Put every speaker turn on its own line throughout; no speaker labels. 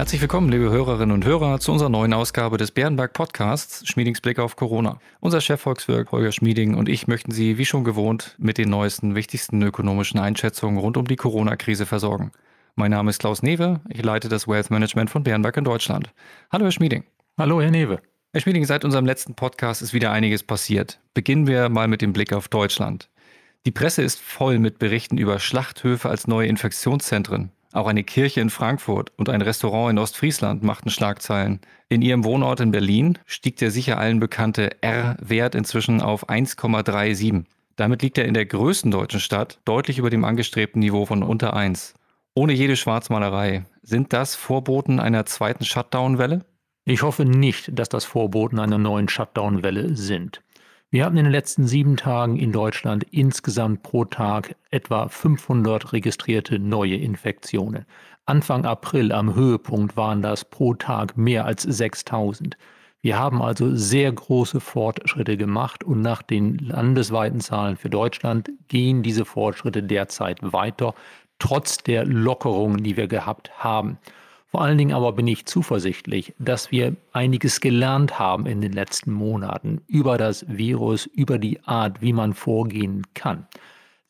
Herzlich willkommen, liebe Hörerinnen und Hörer, zu unserer neuen Ausgabe des Bärenberg Podcasts Schmiedings Blick auf Corona. Unser Chefvolkswirt Holger Schmieding und ich möchten Sie wie schon gewohnt mit den neuesten, wichtigsten ökonomischen Einschätzungen rund um die Corona-Krise versorgen. Mein Name ist Klaus Newe, ich leite das Wealth Management von Bärenberg in Deutschland. Hallo, Herr Schmieding.
Hallo, Herr Newe.
Herr Schmieding, seit unserem letzten Podcast ist wieder einiges passiert. Beginnen wir mal mit dem Blick auf Deutschland. Die Presse ist voll mit Berichten über Schlachthöfe als neue Infektionszentren. Auch eine Kirche in Frankfurt und ein Restaurant in Ostfriesland machten Schlagzeilen. In ihrem Wohnort in Berlin stieg der sicher allen bekannte R-Wert inzwischen auf 1,37. Damit liegt er in der größten deutschen Stadt deutlich über dem angestrebten Niveau von unter 1. Ohne jede Schwarzmalerei. Sind das Vorboten einer zweiten Shutdown-Welle?
Ich hoffe nicht, dass das Vorboten einer neuen Shutdown-Welle sind. Wir hatten in den letzten sieben Tagen in Deutschland insgesamt pro Tag etwa 500 registrierte neue Infektionen. Anfang April am Höhepunkt waren das pro Tag mehr als 6000. Wir haben also sehr große Fortschritte gemacht und nach den landesweiten Zahlen für Deutschland gehen diese Fortschritte derzeit weiter, trotz der Lockerungen, die wir gehabt haben. Vor allen Dingen aber bin ich zuversichtlich, dass wir einiges gelernt haben in den letzten Monaten über das Virus, über die Art, wie man vorgehen kann.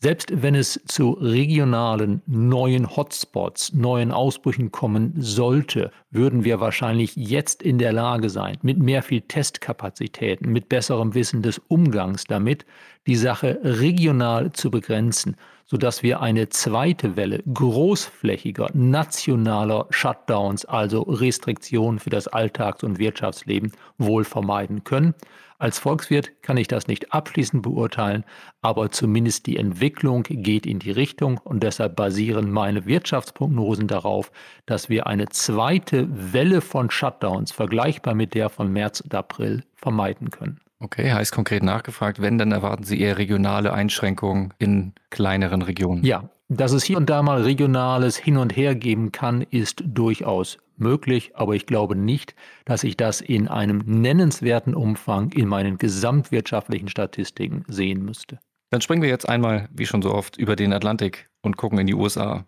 Selbst wenn es zu regionalen neuen Hotspots, neuen Ausbrüchen kommen sollte, würden wir wahrscheinlich jetzt in der Lage sein, mit mehr viel Testkapazitäten, mit besserem Wissen des Umgangs damit, die Sache regional zu begrenzen, sodass wir eine zweite Welle großflächiger nationaler Shutdowns, also Restriktionen für das Alltags- und Wirtschaftsleben, wohl vermeiden können. Als Volkswirt kann ich das nicht abschließend beurteilen, aber zumindest die Entwicklung geht in die Richtung und deshalb basieren meine Wirtschaftsprognosen darauf, dass wir eine zweite Welle von Shutdowns vergleichbar mit der von März und April vermeiden können.
Okay, heißt konkret nachgefragt, wenn, dann erwarten Sie eher regionale Einschränkungen in kleineren Regionen.
Ja, dass es hier und da mal regionales Hin und Her geben kann, ist durchaus möglich, aber ich glaube nicht, dass ich das in einem nennenswerten Umfang in meinen gesamtwirtschaftlichen Statistiken sehen müsste.
Dann springen wir jetzt einmal, wie schon so oft, über den Atlantik und gucken in die USA.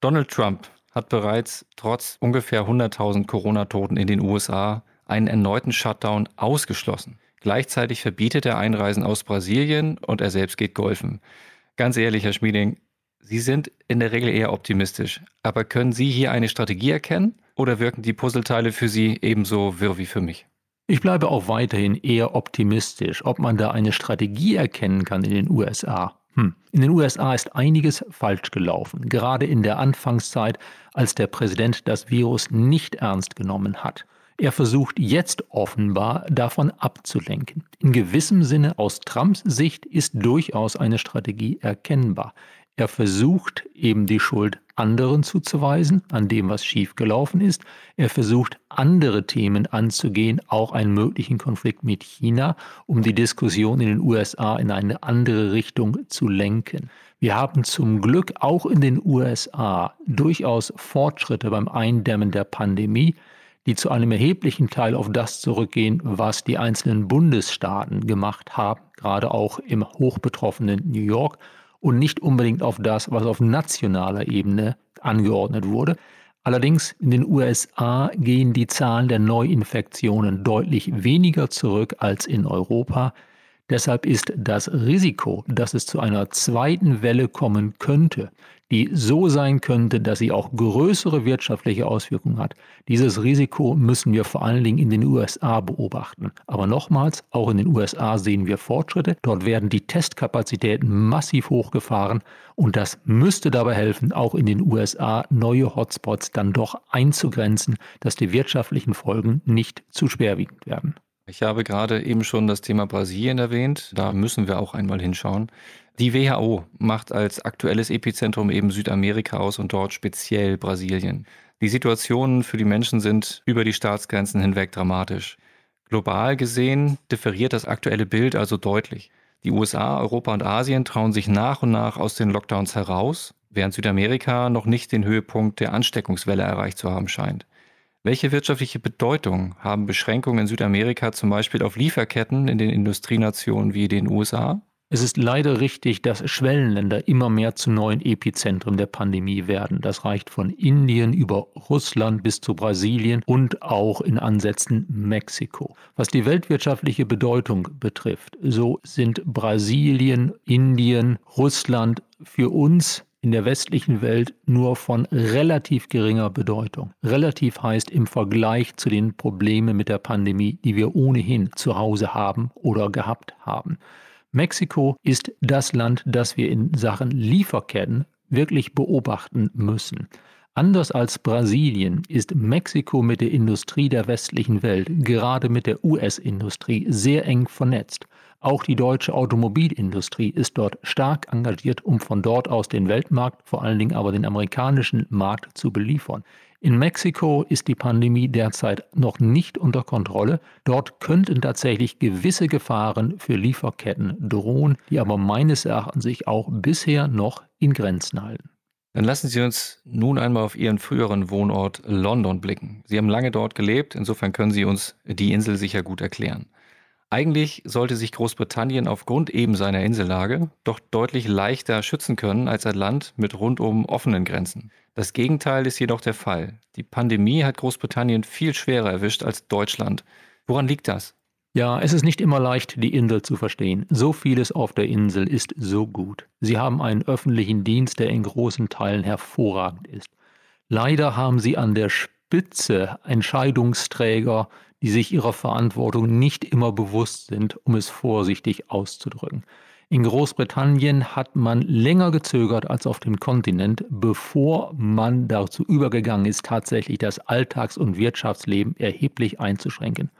Donald Trump hat bereits trotz ungefähr 100.000 Corona-Toten in den USA einen erneuten Shutdown ausgeschlossen. Gleichzeitig verbietet er Einreisen aus Brasilien und er selbst geht golfen. Ganz ehrlich, Herr Schmieding, Sie sind in der Regel eher optimistisch. Aber können Sie hier eine Strategie erkennen oder wirken die Puzzleteile für Sie ebenso wirr wie für mich?
Ich bleibe auch weiterhin eher optimistisch, ob man da eine Strategie erkennen kann in den USA. Hm. In den USA ist einiges falsch gelaufen, gerade in der Anfangszeit, als der Präsident das Virus nicht ernst genommen hat. Er versucht jetzt offenbar davon abzulenken. In gewissem Sinne aus Trumps Sicht ist durchaus eine Strategie erkennbar. Er versucht eben die Schuld anderen zuzuweisen, an dem, was schiefgelaufen ist. Er versucht andere Themen anzugehen, auch einen möglichen Konflikt mit China, um die Diskussion in den USA in eine andere Richtung zu lenken. Wir haben zum Glück auch in den USA durchaus Fortschritte beim Eindämmen der Pandemie, die zu einem erheblichen Teil auf das zurückgehen, was die einzelnen Bundesstaaten gemacht haben, gerade auch im hochbetroffenen New York und nicht unbedingt auf das, was auf nationaler Ebene angeordnet wurde. Allerdings in den USA gehen die Zahlen der Neuinfektionen deutlich weniger zurück als in Europa. Deshalb ist das Risiko, dass es zu einer zweiten Welle kommen könnte, die so sein könnte, dass sie auch größere wirtschaftliche Auswirkungen hat. Dieses Risiko müssen wir vor allen Dingen in den USA beobachten. Aber nochmals, auch in den USA sehen wir Fortschritte. Dort werden die Testkapazitäten massiv hochgefahren und das müsste dabei helfen, auch in den USA neue Hotspots dann doch einzugrenzen, dass die wirtschaftlichen Folgen nicht zu schwerwiegend werden.
Ich habe gerade eben schon das Thema Brasilien erwähnt. Da müssen wir auch einmal hinschauen. Die WHO macht als aktuelles Epizentrum eben Südamerika aus und dort speziell Brasilien. Die Situationen für die Menschen sind über die Staatsgrenzen hinweg dramatisch. Global gesehen differiert das aktuelle Bild also deutlich. Die USA, Europa und Asien trauen sich nach und nach aus den Lockdowns heraus, während Südamerika noch nicht den Höhepunkt der Ansteckungswelle erreicht zu haben scheint. Welche wirtschaftliche Bedeutung haben Beschränkungen in Südamerika zum Beispiel auf Lieferketten in den Industrienationen wie den USA?
Es ist leider richtig, dass Schwellenländer immer mehr zu neuen Epizentren der Pandemie werden. Das reicht von Indien über Russland bis zu Brasilien und auch in Ansätzen Mexiko. Was die weltwirtschaftliche Bedeutung betrifft, so sind Brasilien, Indien, Russland für uns in der westlichen Welt nur von relativ geringer Bedeutung. Relativ heißt im Vergleich zu den Problemen mit der Pandemie, die wir ohnehin zu Hause haben oder gehabt haben. Mexiko ist das Land, das wir in Sachen Lieferketten wirklich beobachten müssen. Anders als Brasilien ist Mexiko mit der Industrie der westlichen Welt, gerade mit der US-Industrie, sehr eng vernetzt. Auch die deutsche Automobilindustrie ist dort stark engagiert, um von dort aus den Weltmarkt, vor allen Dingen aber den amerikanischen Markt zu beliefern. In Mexiko ist die Pandemie derzeit noch nicht unter Kontrolle. Dort könnten tatsächlich gewisse Gefahren für Lieferketten drohen, die aber meines Erachtens sich auch bisher noch in Grenzen halten.
Dann lassen Sie uns nun einmal auf Ihren früheren Wohnort London blicken. Sie haben lange dort gelebt, insofern können Sie uns die Insel sicher gut erklären. Eigentlich sollte sich Großbritannien aufgrund eben seiner Insellage doch deutlich leichter schützen können als ein Land mit rundum offenen Grenzen. Das Gegenteil ist jedoch der Fall. Die Pandemie hat Großbritannien viel schwerer erwischt als Deutschland. Woran liegt das?
Ja, es ist nicht immer leicht, die Insel zu verstehen. So vieles auf der Insel ist so gut. Sie haben einen öffentlichen Dienst, der in großen Teilen hervorragend ist. Leider haben sie an der Spitze Entscheidungsträger, die sich ihrer Verantwortung nicht immer bewusst sind, um es vorsichtig auszudrücken. In Großbritannien hat man länger gezögert als auf dem Kontinent, bevor man dazu übergegangen ist, tatsächlich das Alltags- und Wirtschaftsleben erheblich einzuschränken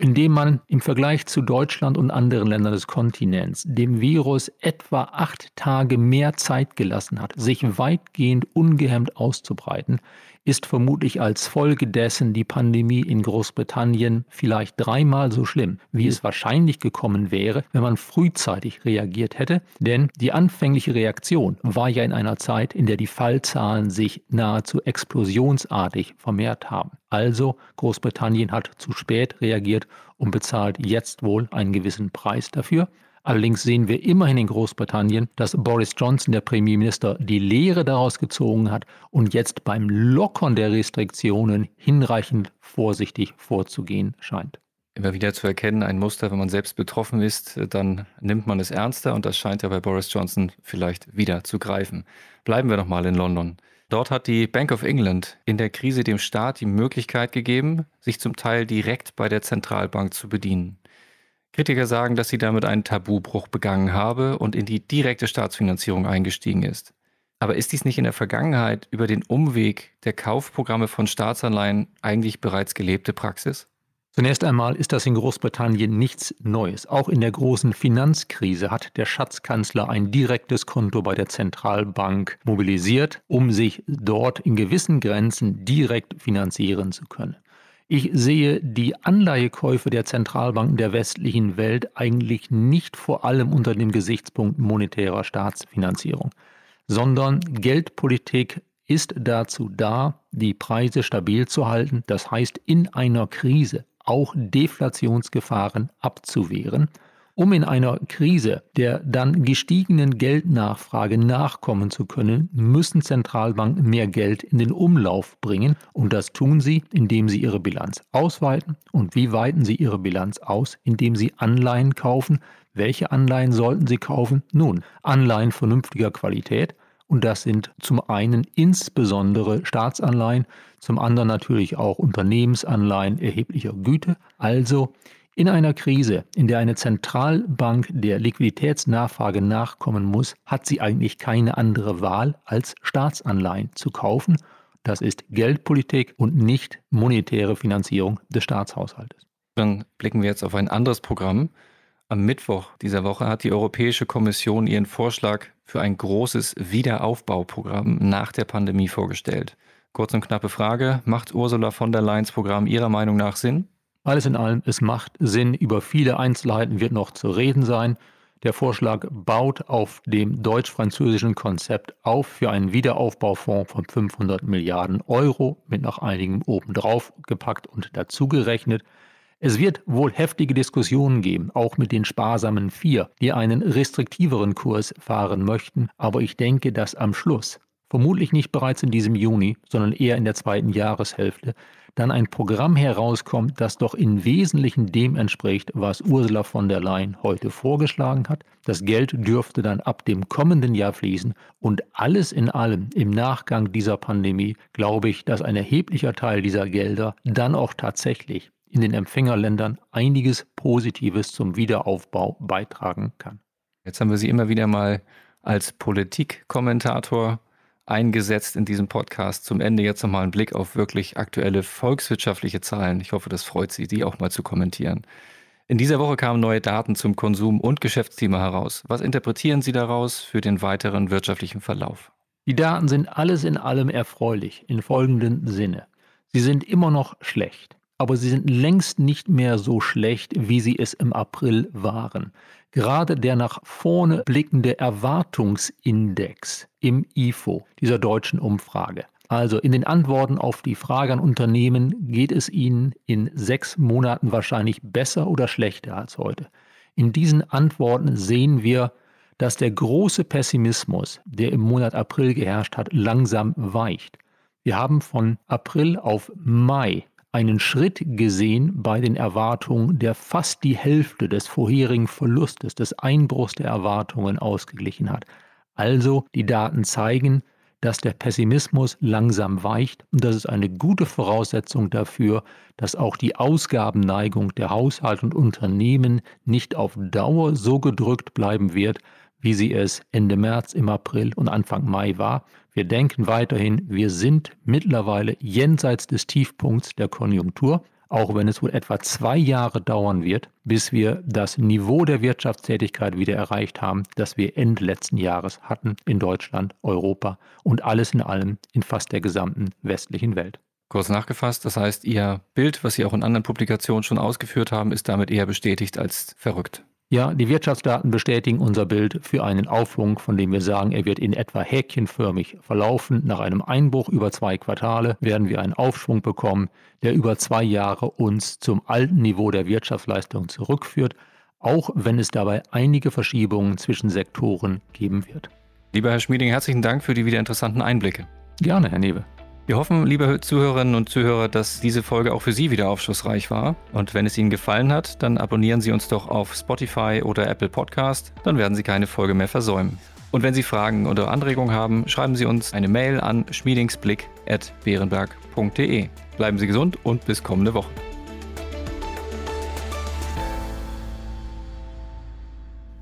indem man im Vergleich zu Deutschland und anderen Ländern des Kontinents dem Virus etwa acht Tage mehr Zeit gelassen hat, sich weitgehend ungehemmt auszubreiten, ist vermutlich als Folge dessen die Pandemie in Großbritannien vielleicht dreimal so schlimm, wie es wahrscheinlich gekommen wäre, wenn man frühzeitig reagiert hätte, denn die anfängliche Reaktion war ja in einer Zeit, in der die Fallzahlen sich nahezu explosionsartig vermehrt haben. Also Großbritannien hat zu spät reagiert und bezahlt jetzt wohl einen gewissen Preis dafür. Allerdings sehen wir immerhin in Großbritannien, dass Boris Johnson, der Premierminister, die Lehre daraus gezogen hat und jetzt beim Lockern der Restriktionen hinreichend vorsichtig vorzugehen scheint.
Immer wieder zu erkennen, ein Muster, wenn man selbst betroffen ist, dann nimmt man es ernster und das scheint ja bei Boris Johnson vielleicht wieder zu greifen. Bleiben wir nochmal in London. Dort hat die Bank of England in der Krise dem Staat die Möglichkeit gegeben, sich zum Teil direkt bei der Zentralbank zu bedienen. Kritiker sagen, dass sie damit einen Tabubruch begangen habe und in die direkte Staatsfinanzierung eingestiegen ist. Aber ist dies nicht in der Vergangenheit über den Umweg der Kaufprogramme von Staatsanleihen eigentlich bereits gelebte Praxis?
Zunächst einmal ist das in Großbritannien nichts Neues. Auch in der großen Finanzkrise hat der Schatzkanzler ein direktes Konto bei der Zentralbank mobilisiert, um sich dort in gewissen Grenzen direkt finanzieren zu können. Ich sehe die Anleihekäufe der Zentralbanken der westlichen Welt eigentlich nicht vor allem unter dem Gesichtspunkt monetärer Staatsfinanzierung, sondern Geldpolitik ist dazu da, die Preise stabil zu halten, das heißt in einer Krise auch Deflationsgefahren abzuwehren um in einer Krise der dann gestiegenen Geldnachfrage nachkommen zu können, müssen Zentralbanken mehr Geld in den Umlauf bringen. Und das tun sie, indem sie ihre Bilanz ausweiten. Und wie weiten sie ihre Bilanz aus? Indem sie Anleihen kaufen. Welche Anleihen sollten sie kaufen? Nun, Anleihen vernünftiger Qualität. Und das sind zum einen insbesondere Staatsanleihen, zum anderen natürlich auch Unternehmensanleihen erheblicher Güte. Also in einer Krise, in der eine Zentralbank der Liquiditätsnachfrage nachkommen muss, hat sie eigentlich keine andere Wahl, als Staatsanleihen zu kaufen. Das ist Geldpolitik und nicht monetäre Finanzierung des Staatshaushaltes.
Dann blicken wir jetzt auf ein anderes Programm. Am Mittwoch dieser Woche hat die Europäische Kommission ihren Vorschlag für ein großes Wiederaufbauprogramm nach der Pandemie vorgestellt. Kurz und knappe Frage, macht Ursula von der Leyens Programm Ihrer Meinung nach Sinn?
Alles in allem, es macht Sinn, über viele Einzelheiten wird noch zu reden sein. Der Vorschlag baut auf dem deutsch-französischen Konzept auf für einen Wiederaufbaufonds von 500 Milliarden Euro mit noch einigem obendrauf gepackt und dazugerechnet. Es wird wohl heftige Diskussionen geben, auch mit den sparsamen Vier, die einen restriktiveren Kurs fahren möchten, aber ich denke, dass am Schluss, vermutlich nicht bereits in diesem Juni, sondern eher in der zweiten Jahreshälfte, dann ein Programm herauskommt, das doch im Wesentlichen dem entspricht, was Ursula von der Leyen heute vorgeschlagen hat. Das Geld dürfte dann ab dem kommenden Jahr fließen und alles in allem im Nachgang dieser Pandemie glaube ich, dass ein erheblicher Teil dieser Gelder dann auch tatsächlich in den Empfängerländern einiges Positives zum Wiederaufbau beitragen kann.
Jetzt haben wir Sie immer wieder mal als Politikkommentator eingesetzt in diesem Podcast. Zum Ende jetzt nochmal ein Blick auf wirklich aktuelle volkswirtschaftliche Zahlen. Ich hoffe, das freut Sie, die auch mal zu kommentieren. In dieser Woche kamen neue Daten zum Konsum- und Geschäftsklima heraus. Was interpretieren Sie daraus für den weiteren wirtschaftlichen Verlauf?
Die Daten sind alles in allem erfreulich in folgendem Sinne. Sie sind immer noch schlecht aber sie sind längst nicht mehr so schlecht, wie sie es im April waren. Gerade der nach vorne blickende Erwartungsindex im IFO, dieser deutschen Umfrage. Also in den Antworten auf die Frage an Unternehmen, geht es ihnen in sechs Monaten wahrscheinlich besser oder schlechter als heute? In diesen Antworten sehen wir, dass der große Pessimismus, der im Monat April geherrscht hat, langsam weicht. Wir haben von April auf Mai einen Schritt gesehen bei den Erwartungen, der fast die Hälfte des vorherigen Verlustes, des Einbruchs der Erwartungen ausgeglichen hat. Also die Daten zeigen, dass der Pessimismus langsam weicht und das ist eine gute Voraussetzung dafür, dass auch die Ausgabenneigung der Haushalte und Unternehmen nicht auf Dauer so gedrückt bleiben wird, wie sie es Ende März, im April und Anfang Mai war. Wir denken weiterhin, wir sind mittlerweile jenseits des Tiefpunkts der Konjunktur, auch wenn es wohl etwa zwei Jahre dauern wird, bis wir das Niveau der Wirtschaftstätigkeit wieder erreicht haben, das wir Ende letzten Jahres hatten in Deutschland, Europa und alles in allem in fast der gesamten westlichen Welt.
Kurz nachgefasst, das heißt, Ihr Bild, was Sie auch in anderen Publikationen schon ausgeführt haben, ist damit eher bestätigt als verrückt.
Ja, die Wirtschaftsdaten bestätigen unser Bild für einen Aufschwung, von dem wir sagen, er wird in etwa häkchenförmig verlaufen. Nach einem Einbruch über zwei Quartale werden wir einen Aufschwung bekommen, der über zwei Jahre uns zum alten Niveau der Wirtschaftsleistung zurückführt, auch wenn es dabei einige Verschiebungen zwischen Sektoren geben wird.
Lieber Herr Schmieding, herzlichen Dank für die wieder interessanten Einblicke.
Gerne, Herr Newe.
Wir hoffen, liebe Zuhörerinnen und Zuhörer, dass diese Folge auch für Sie wieder aufschlussreich war. Und wenn es Ihnen gefallen hat, dann abonnieren Sie uns doch auf Spotify oder Apple Podcast. Dann werden Sie keine Folge mehr versäumen. Und wenn Sie Fragen oder Anregungen haben, schreiben Sie uns eine Mail an schmiedingsblick.beerenberg.de. Bleiben Sie gesund und bis kommende Woche.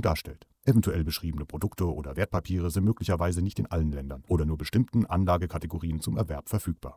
Währung darstellt. Eventuell beschriebene Produkte oder Wertpapiere sind möglicherweise nicht in allen Ländern oder nur bestimmten Anlagekategorien zum Erwerb verfügbar.